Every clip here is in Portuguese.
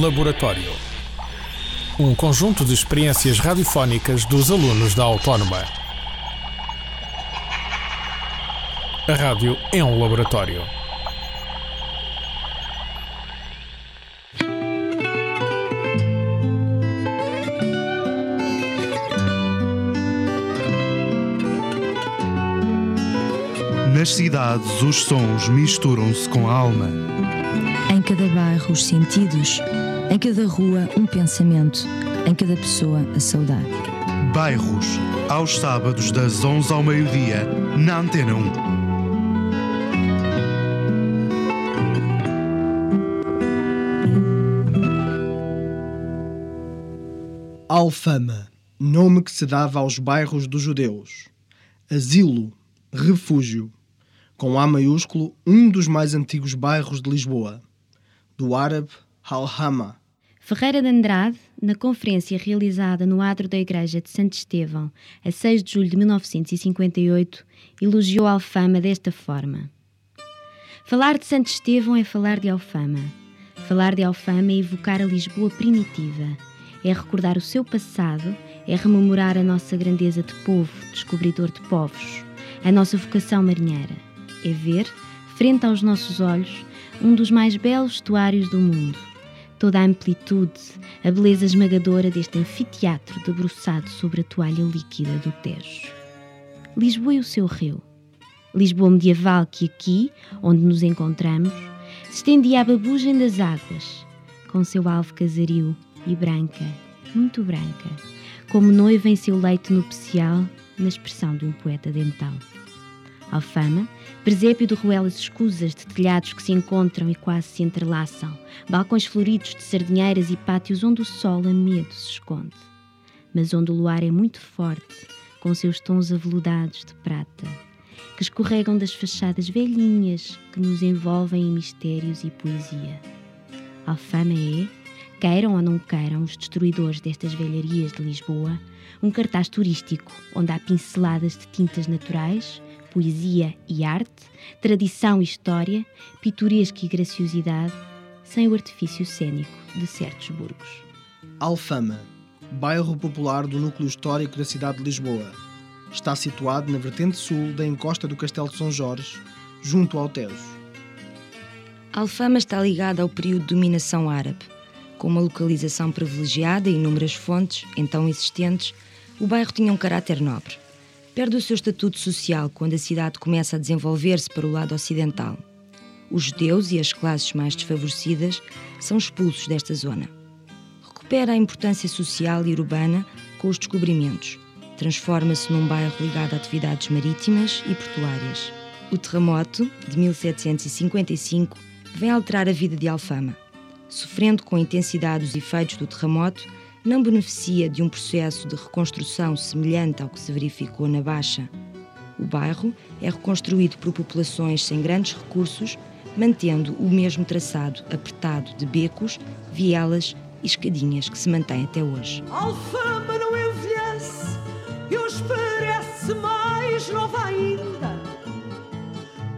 Laboratório. Um conjunto de experiências radiofónicas dos alunos da Autónoma. A rádio é um laboratório. Nas cidades, os sons misturam-se com a alma. Em cada bairro, os sentidos. Em cada rua, um pensamento. Em cada pessoa, a saudade. Bairros, aos sábados das 11 ao meio-dia, na Antena 1. Alfama, nome que se dava aos bairros dos judeus. Asilo, refúgio, com A maiúsculo, um dos mais antigos bairros de Lisboa. Do árabe Alhama. Ferreira de Andrade, na conferência realizada no adro da Igreja de Santo Estevão, a 6 de julho de 1958, elogiou Alfama desta forma: Falar de Santo Estevão é falar de Alfama. Falar de Alfama é evocar a Lisboa primitiva, é recordar o seu passado, é rememorar a nossa grandeza de povo, descobridor de povos, a nossa vocação marinheira, é ver, frente aos nossos olhos, um dos mais belos estuários do mundo toda a amplitude, a beleza esmagadora deste anfiteatro debruçado sobre a toalha líquida do Tejo. Lisboa e o seu rio. Lisboa medieval que aqui, onde nos encontramos, se estendia à babugem das águas, com seu alvo casario e branca, muito branca, como noiva em seu leito nupcial, na expressão de um poeta dental. Alfama, presépio de ruelas escusas de telhados que se encontram e quase se entrelaçam, balcões floridos de sardinheiras e pátios onde o sol a medo se esconde, mas onde o luar é muito forte, com seus tons aveludados de prata, que escorregam das fachadas velhinhas que nos envolvem em mistérios e poesia. Alfama é, queiram ou não queiram os destruidores destas velharias de Lisboa, um cartaz turístico onde há pinceladas de tintas naturais, poesia e arte, tradição e história, pitoresco e graciosidade, sem o artifício cênico de certos burgos. Alfama, bairro popular do núcleo histórico da cidade de Lisboa. Está situado na vertente sul da encosta do Castelo de São Jorge, junto ao Tejo. Alfama está ligada ao período de dominação árabe. Com uma localização privilegiada e inúmeras fontes, então existentes, o bairro tinha um caráter nobre perde o seu estatuto social quando a cidade começa a desenvolver-se para o lado ocidental. Os judeus e as classes mais desfavorecidas são expulsos desta zona. Recupera a importância social e urbana com os descobrimentos. Transforma-se num bairro ligado a atividades marítimas e portuárias. O terremoto, de 1755, vem alterar a vida de Alfama. Sofrendo com intensidade os efeitos do terremoto, não beneficia de um processo de reconstrução semelhante ao que se verificou na Baixa. O bairro é reconstruído por populações sem grandes recursos, mantendo o mesmo traçado apertado de becos, vielas e escadinhas que se mantém até hoje. Alfama não envelhece e hoje parece mais nova ainda.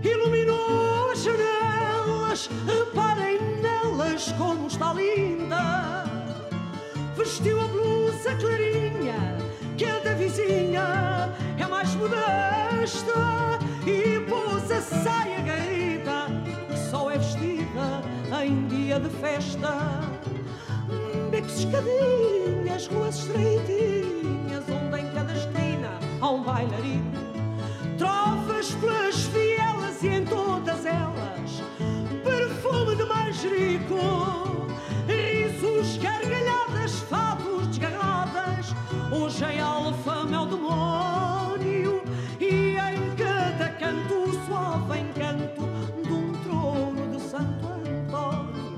Iluminou as janelas, reparem nelas como está linda vestiu a blusa clarinha, que é da vizinha, é mais modesta, e pôs a saia garrida, que só é vestida em dia de festa. Becos escadinhas, ruas estreitinhas, onde em cada esquina há um bailarino. Trofas pelas Hoje em Alfama é o demónio e em cada canto suave encanto de um trono de Santo Antônio.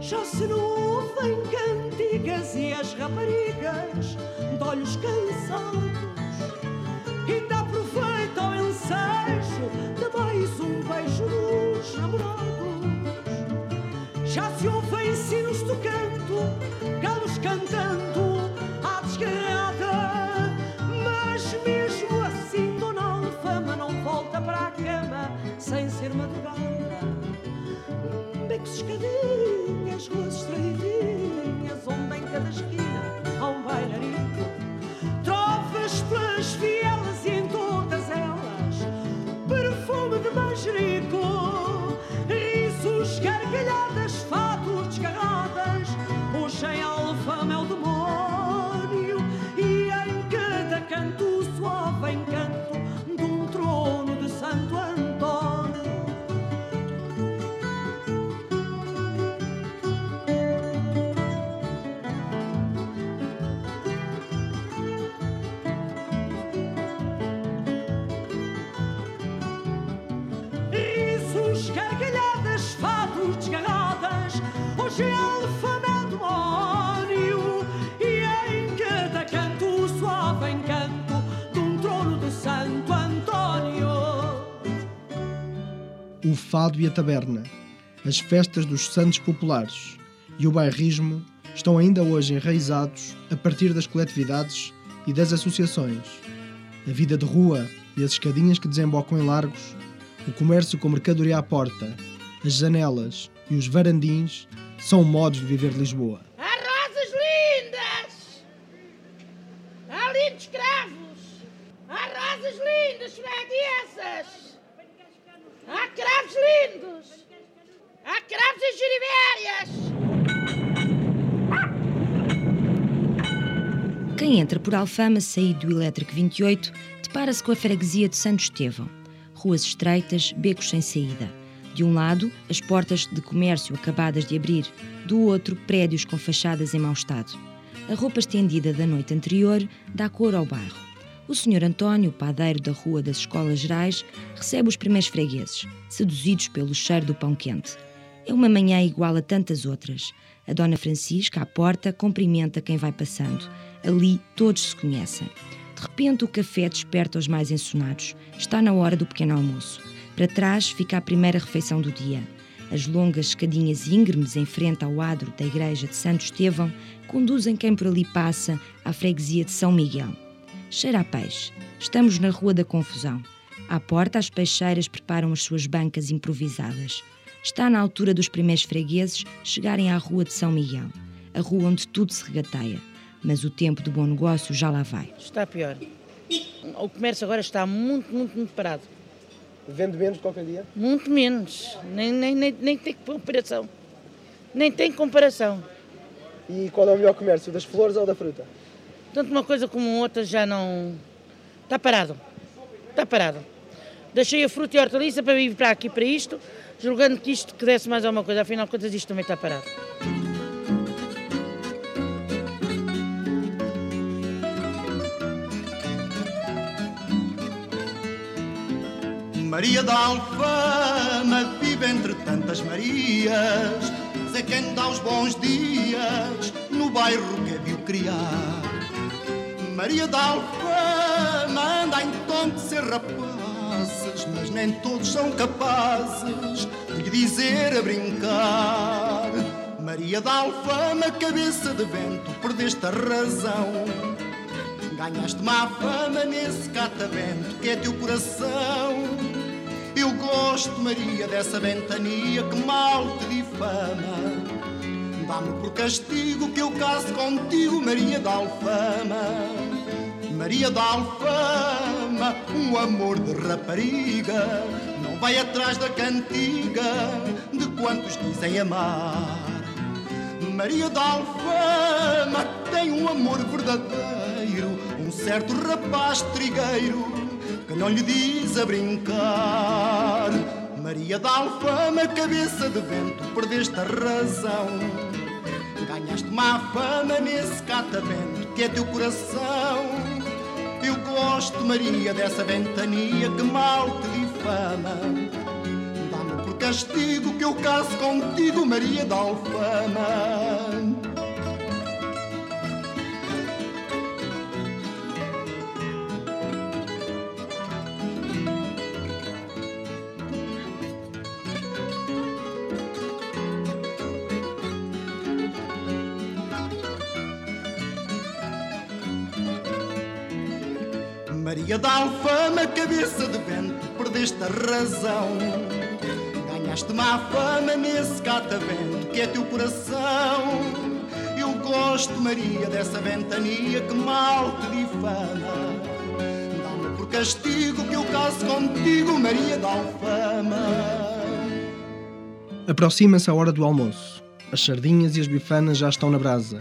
Já se não ouvem cantigas e as raparigas de olhos cansados ainda aproveitam o ensejo de mais um beijo dos namorados. Já se ouvem sinos tocando, galos cantando sem o fado e a taberna, as festas dos santos populares e o bairrismo estão ainda hoje enraizados a partir das coletividades e das associações. A vida de rua e as escadinhas que desembocam em largos, o comércio com mercadoria à porta, as janelas e os varandins são modos de viver Lisboa. Há rosas lindas! Há lindos cravos! Há rosas lindas, freguesas! Há lindos! Há cravos em gerivérias! Quem entra por Alfama, saído do Elétrico 28, depara-se com a freguesia de Santo Estevão. Ruas estreitas, becos sem saída. De um lado, as portas de comércio acabadas de abrir, do outro, prédios com fachadas em mau estado. A roupa estendida da noite anterior dá cor ao bairro. O Sr. António, padeiro da Rua das Escolas Gerais, recebe os primeiros fregueses, seduzidos pelo cheiro do pão quente. É uma manhã igual a tantas outras. A Dona Francisca, à porta, cumprimenta quem vai passando. Ali todos se conhecem. De repente, o café desperta os mais ensonados. Está na hora do pequeno almoço. Para trás fica a primeira refeição do dia. As longas escadinhas íngremes em frente ao adro da igreja de Santo Estevão conduzem quem por ali passa à freguesia de São Miguel. Cheira a peixe. Estamos na Rua da Confusão. À porta, as peixeiras preparam as suas bancas improvisadas. Está na altura dos primeiros fregueses chegarem à Rua de São Miguel, a rua onde tudo se regateia. Mas o tempo de bom negócio já lá vai. Está pior. O comércio agora está muito, muito, muito parado. Vende menos qualquer dia? Muito menos. Nem, nem, nem, nem tem comparação. Nem tem comparação. E qual é o melhor comércio, das flores ou da fruta? Tanto uma coisa como outra já não. Está parado. Está parado. Deixei a fruta e a hortaliça para vir para aqui, para isto, julgando que isto que desse mais alguma coisa. Afinal contas, isto também está parado. Maria da Alfama vive entre tantas Marias, é quem dá os bons dias no bairro que viu criar. Maria da Alfama anda em tom de ser rapazes, mas nem todos são capazes de lhe dizer a brincar. Maria da Alfama, cabeça de vento, perdeste a razão. Ganhaste má fama nesse catavento que é teu coração. Eu gosto, Maria, dessa ventania que mal te difama. Dá-me por castigo que eu caso contigo, Maria da Alfama. Maria da Alfama, um amor de rapariga, não vai atrás da cantiga de quantos dizem amar. Maria da Alfama tem um amor verdadeiro, um certo rapaz trigueiro que não lhe diz a brincar. Maria da Alfama, cabeça de vento, perdeste a razão. Ganhaste má fama nesse catavento que é teu coração. Eu gosto, Maria, dessa ventania que mal te difama. Dá-me por castigo que eu caso contigo, Maria da Alfama. Maria da Alfama, cabeça de vento, perdeste a razão. Ganhaste má fama nesse catavento que é teu coração. Eu gosto, Maria, dessa ventania que mal te difama. Dá-me por castigo que eu caso contigo, Maria da Alfama. Aproxima-se a hora do almoço. As sardinhas e as bifanas já estão na brasa.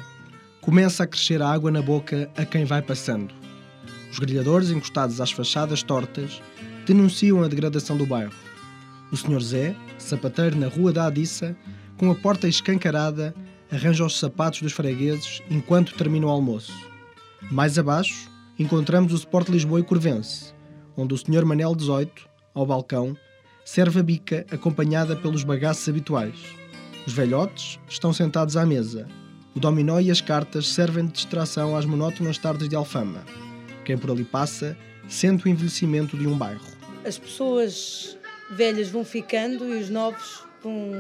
Começa a crescer a água na boca a quem vai passando. Os grelhadores encostados às fachadas tortas denunciam a degradação do bairro. O Sr. Zé, sapateiro na Rua da Adissa, com a porta escancarada, arranja os sapatos dos fregueses enquanto termina o almoço. Mais abaixo, encontramos o Sport Lisboa e Corvense, onde o Sr. Manel 18, ao balcão, serve a bica acompanhada pelos bagaços habituais. Os velhotes estão sentados à mesa. O dominó e as cartas servem de distração às monótonas tardes de Alfama. Quem por ali passa sente o envelhecimento de um bairro. As pessoas velhas vão ficando e os novos vão,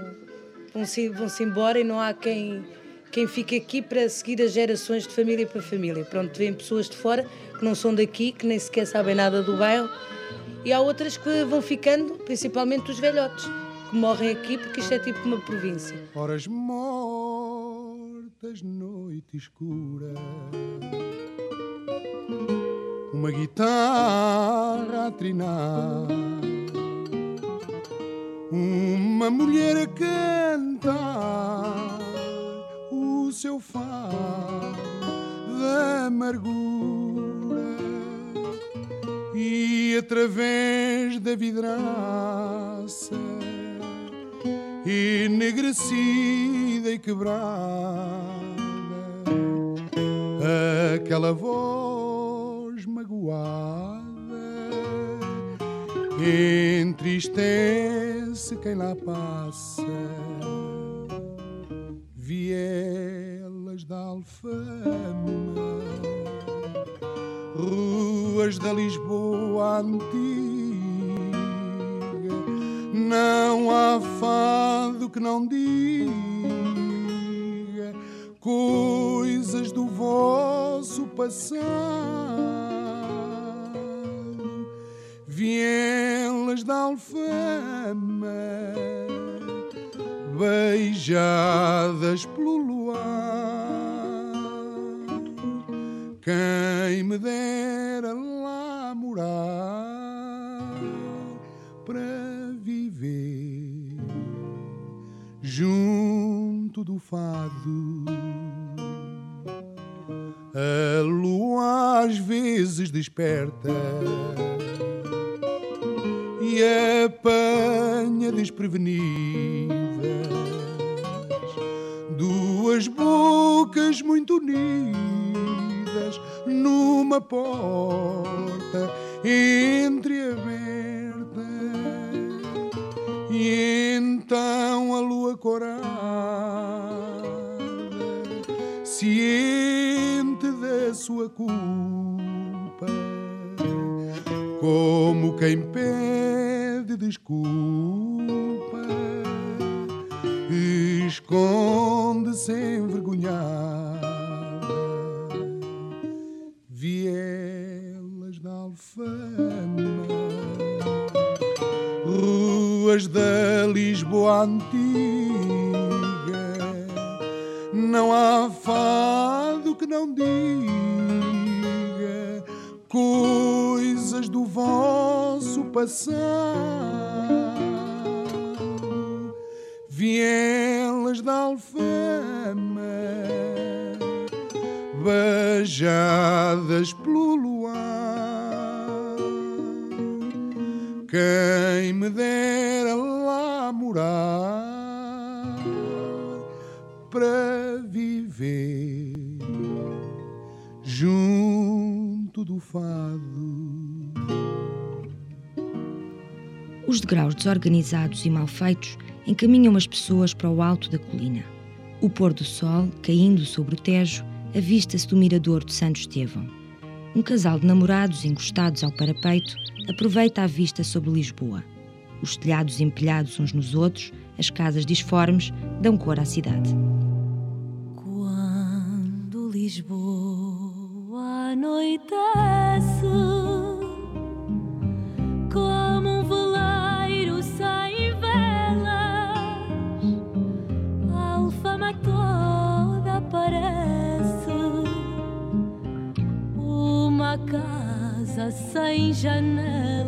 vão, se, vão -se embora e não há quem, quem fique aqui para seguir as gerações de família para família. Pronto, vêm pessoas de fora que não são daqui, que nem sequer sabem nada do bairro e há outras que vão ficando, principalmente os velhotes, que morrem aqui porque isto é tipo uma província. Horas mortas, noite escura uma guitarra a trinar, uma mulher a cantar o seu fado da amargura e através da vidraça enegrecida e quebrada aquela voz magoada entristece quem lá passa. Vielas da alfama ruas da Lisboa antiga não há fado que não diga coisas do vosso passado vielas da alfama, beijadas pelo luar. Quem me dera lá morar para viver junto do fado. A lua às vezes desperta apanha desprevenidas duas bocas muito unidas numa porta entreaberta e então a lua corada ciente da sua culpa como quem pede desculpa, esconde-se envergonhada. Vielas da alfama, ruas da Lisboa antiga, não há fado que não diga coisas do vosso passado, vielas desorganizados e mal feitos encaminham as pessoas para o alto da colina. O pôr do sol, caindo sobre o Tejo, avista-se do mirador de Santo Estevão. Um casal de namorados encostados ao parapeito aproveita a vista sobre Lisboa. Os telhados empilhados uns nos outros, as casas disformes, dão cor à cidade. Quando Lisboa anoitece sem janelas,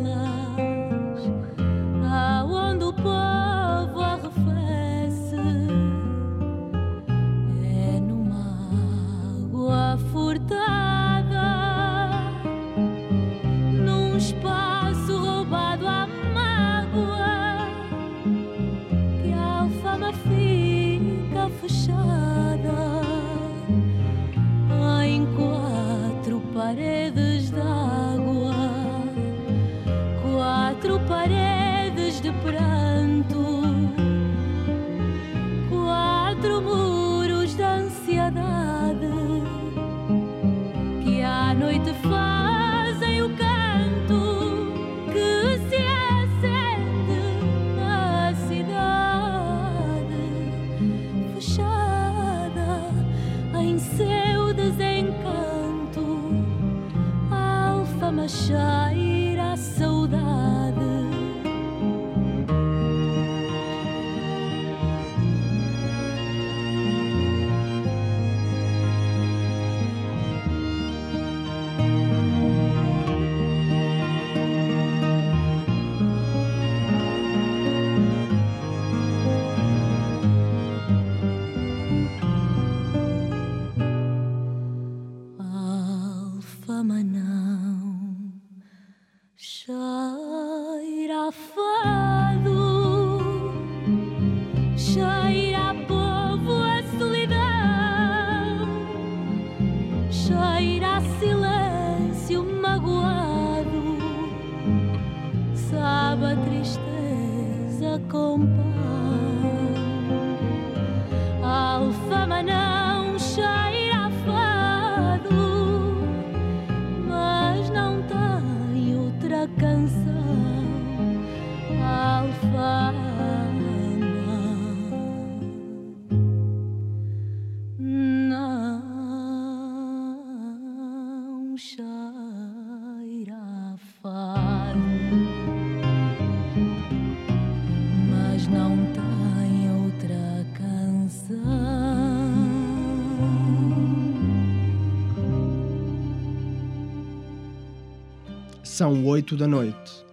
São oito da noite.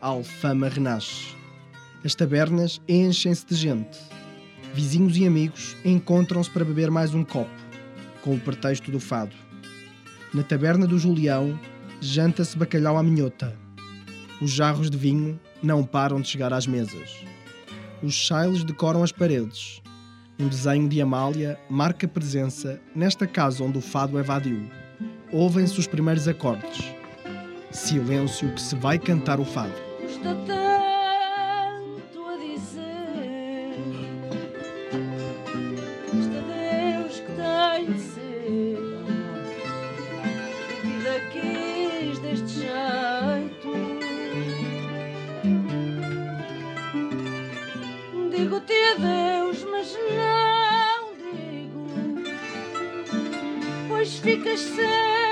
A Alfama renasce. As tabernas enchem-se de gente. Vizinhos e amigos encontram-se para beber mais um copo, com o pretexto do fado. Na taberna do Julião, janta-se bacalhau à minhota. Os jarros de vinho não param de chegar às mesas. Os chailes decoram as paredes. Um desenho de Amália marca presença nesta casa onde o fado evadiu. Ouvem-se os primeiros acordes. Silêncio que se vai cantar o fado. Custa tanto a dizer. Custa Deus que tem de ser. A vida quis deste jeito. Digo-te adeus, mas não digo. Pois ficas sempre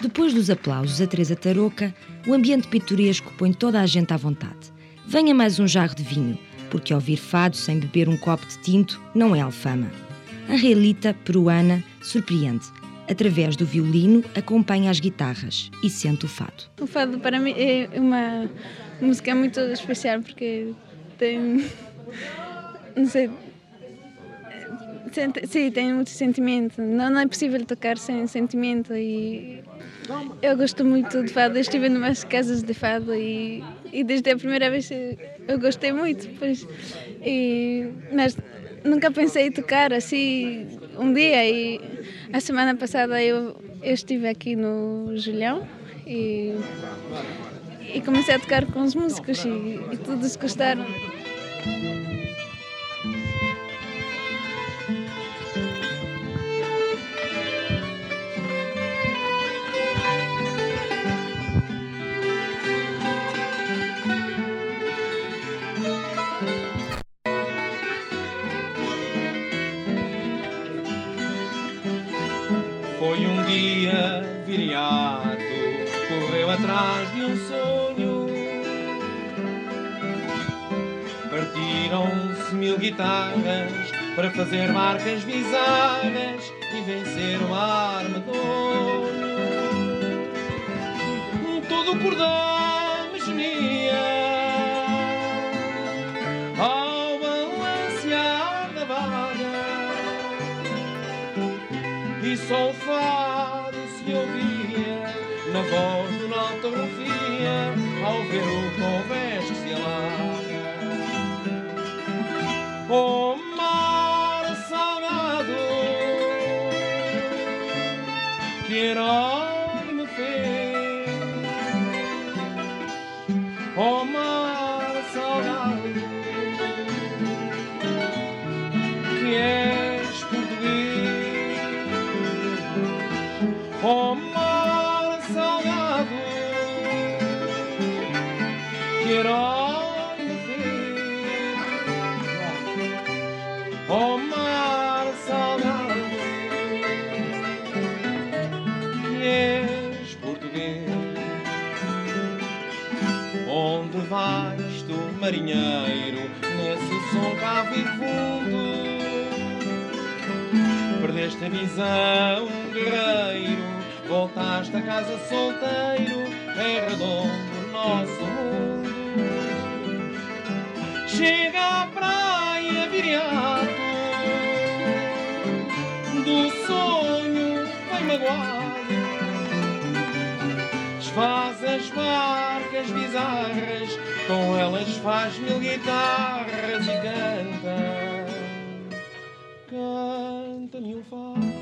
Depois dos aplausos a Teresa Tarouca, o ambiente pitoresco põe toda a gente à vontade. Venha mais um jarro de vinho, porque ouvir fado sem beber um copo de tinto não é alfama. A Relita, peruana, surpreende. Através do violino, acompanha as guitarras e sente o fado. O fado para mim é uma música muito especial porque tem. Não sei. Sente, sim, tem muito sentimento. Não, não é possível tocar sem sentimento e eu gosto muito de fado. Eu estive em umas casas de fado e, e desde a primeira vez eu gostei muito. Pois, e, mas nunca pensei em tocar assim um dia e a semana passada eu, eu estive aqui no Julião e, e comecei a tocar com os músicos e, e todos gostaram. Guitarras para fazer marcas bizarras e vencer o ar medonho. Todo o cordão me gemia ao balancear da vaga e só o fado se ouvia na voz do Nalta Rufia ao ver o convés oh mar salado. Quiero marinheiro, nesse som cavo e fundo? Perdeste a visão, guerreiro, voltaste a casa solteiro, é redondo o nosso mundo. Chega à praia, viriato, do sonho bem magoado. Desfaz as barcas bizarras, com elas faz mil guitarras e canta. Canta-me um fado.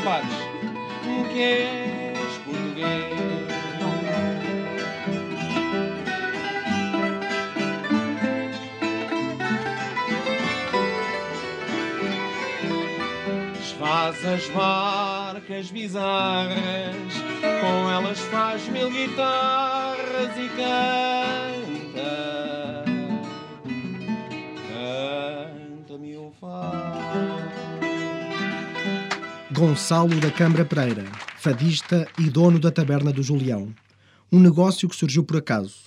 Não pares, que és português. Desfaz as barcas bizarras, com elas faz mil guitarras e canta. Canta-me um fado. Gonçalo da Câmara Pereira, fadista e dono da Taberna do Julião. Um negócio que surgiu por acaso.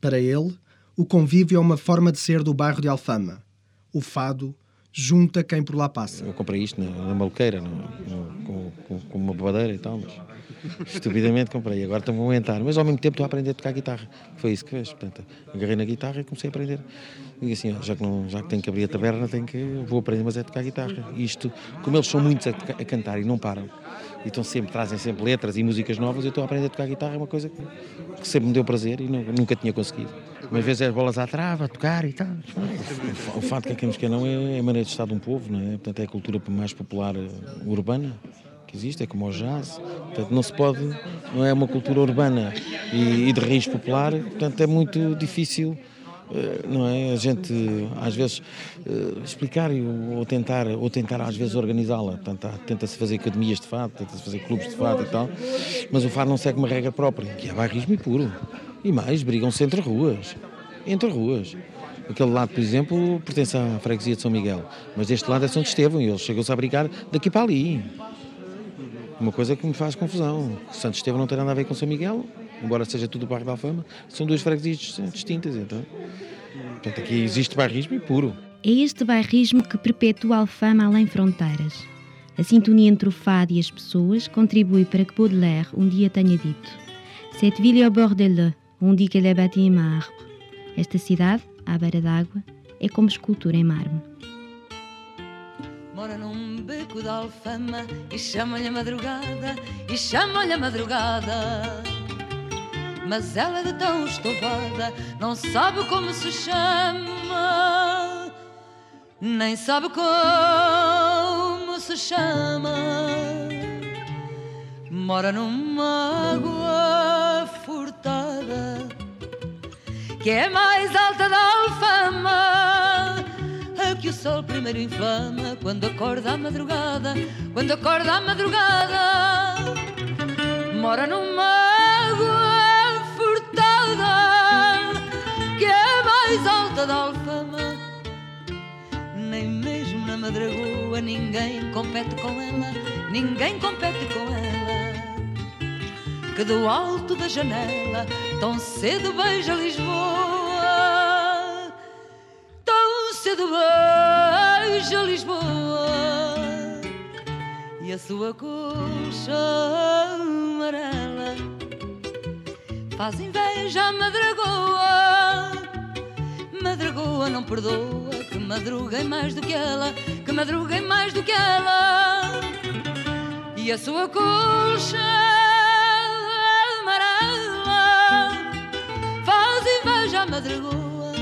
Para ele, o convívio é uma forma de ser do bairro de Alfama. O fado junta quem por lá passa. Eu comprei isto na, na no, no, com, com, com, uma babadeira e tal, mas estupidamente comprei. Agora estou a aumentar, mas ao mesmo tempo estou a aprender a tocar guitarra. Foi isso que fez. Portanto, agarrei na guitarra e comecei a aprender. E assim, já que, não, já que tenho que abrir a taberna, tenho que, vou aprender, mas é tocar guitarra. E isto, como eles são muitos a, a cantar e não param, e estão sempre, trazem sempre letras e músicas novas, eu estou a aprender a tocar guitarra, é uma coisa que, que sempre me deu prazer e não, nunca tinha conseguido. Umas vezes é as bolas à trava, a tocar e tal. O, fato que queremos que não é a maneira de estar de um povo, não é? Portanto, é a cultura mais popular uh, urbana que existe, é como o jazz. Portanto, não se pode, não é uma cultura urbana e, e de raiz popular, portanto, é muito difícil não é? A gente às vezes explicar ou tentar, ou tentar às vezes organizá-la. Tenta-se fazer academias de fado, tenta-se fazer clubes de fado e tal, mas o fado não segue uma regra própria, que é bairrismo puro. E mais, brigam-se entre ruas. Entre ruas. Aquele lado, por exemplo, pertence à freguesia de São Miguel, mas deste lado é São Estevão e eles chegam-se a brigar daqui para ali. Uma coisa que me faz confusão. Santo Estevão não tem nada a ver com São Miguel, embora seja tudo o bairro da Alfama, são duas freguesias distintas, então. Portanto, aqui existe bairrismo puro. É este bairrismo que perpetua a Alfama além fronteiras. A sintonia entre o fado e as pessoas contribui para que Baudelaire um dia tenha dito Cette ville au bord de l'eau, on dit qu'elle est bâtie en marbre. Esta cidade, à beira d'água, é como escultura em mármore. Mora num beco da Alfama e chama-lhe a madrugada, e chama-lhe a madrugada mas ela de tão estofada não sabe como se chama, nem sabe como se chama. Mora numa água furtada que é mais alta da alfama. A que o sol primeiro inflama quando acorda à madrugada, quando acorda à madrugada. Mora numa alta da alfama. Nem mesmo na madragoa ninguém compete com ela, ninguém compete com ela. Que do alto da janela tão cedo beija Lisboa, tão cedo beija Lisboa. E a sua colcha amarela faz inveja à madragoa não perdoa, que madruguei mais do que ela, que madruguei mais do que ela. E a sua colcha amarela faz inveja à madragoa.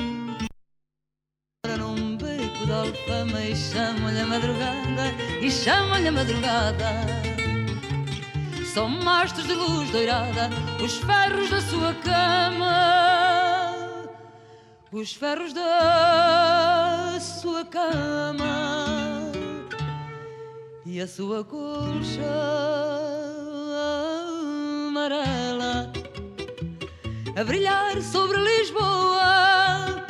Ora num beco de alfama e chama-lhe a madrugada, e chama-lhe a madrugada. São mastros de luz doirada, os ferros da sua cama os ferros da sua cama e a sua colcha amarela a brilhar sobre Lisboa.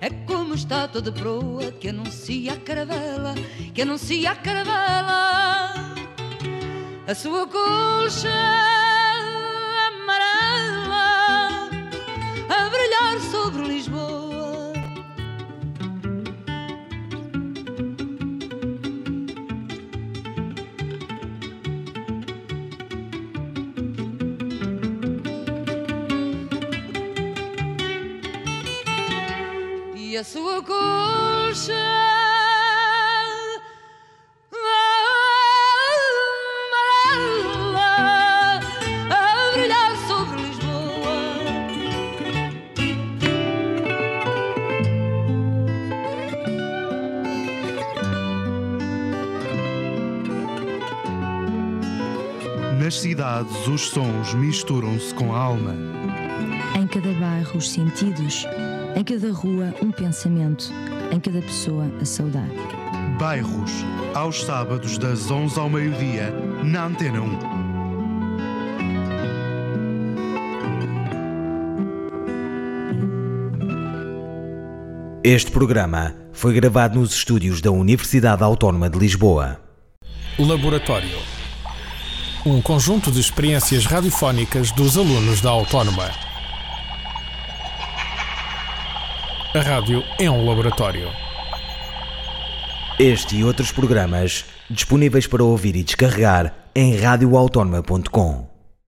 É como estátua de proa que anuncia a caravela, que anuncia a caravela. A sua colcha amarela a brilhar sobre Lisboa. Sua colcha. amarela a brilhar sobre Lisboa. Nas cidades, os sons misturam-se com a alma. Em cada bairro, os sentidos. Em cada rua, um pensamento. Em cada pessoa, a saudade. Bairros, aos sábados, das 11 ao meio-dia, na Antena 1. Este programa foi gravado nos estúdios da Universidade Autónoma de Lisboa. Laboratório. Um conjunto de experiências radiofónicas dos alunos da Autónoma. A rádio é um laboratório. Este e outros programas disponíveis para ouvir e descarregar em radioautónoma.com.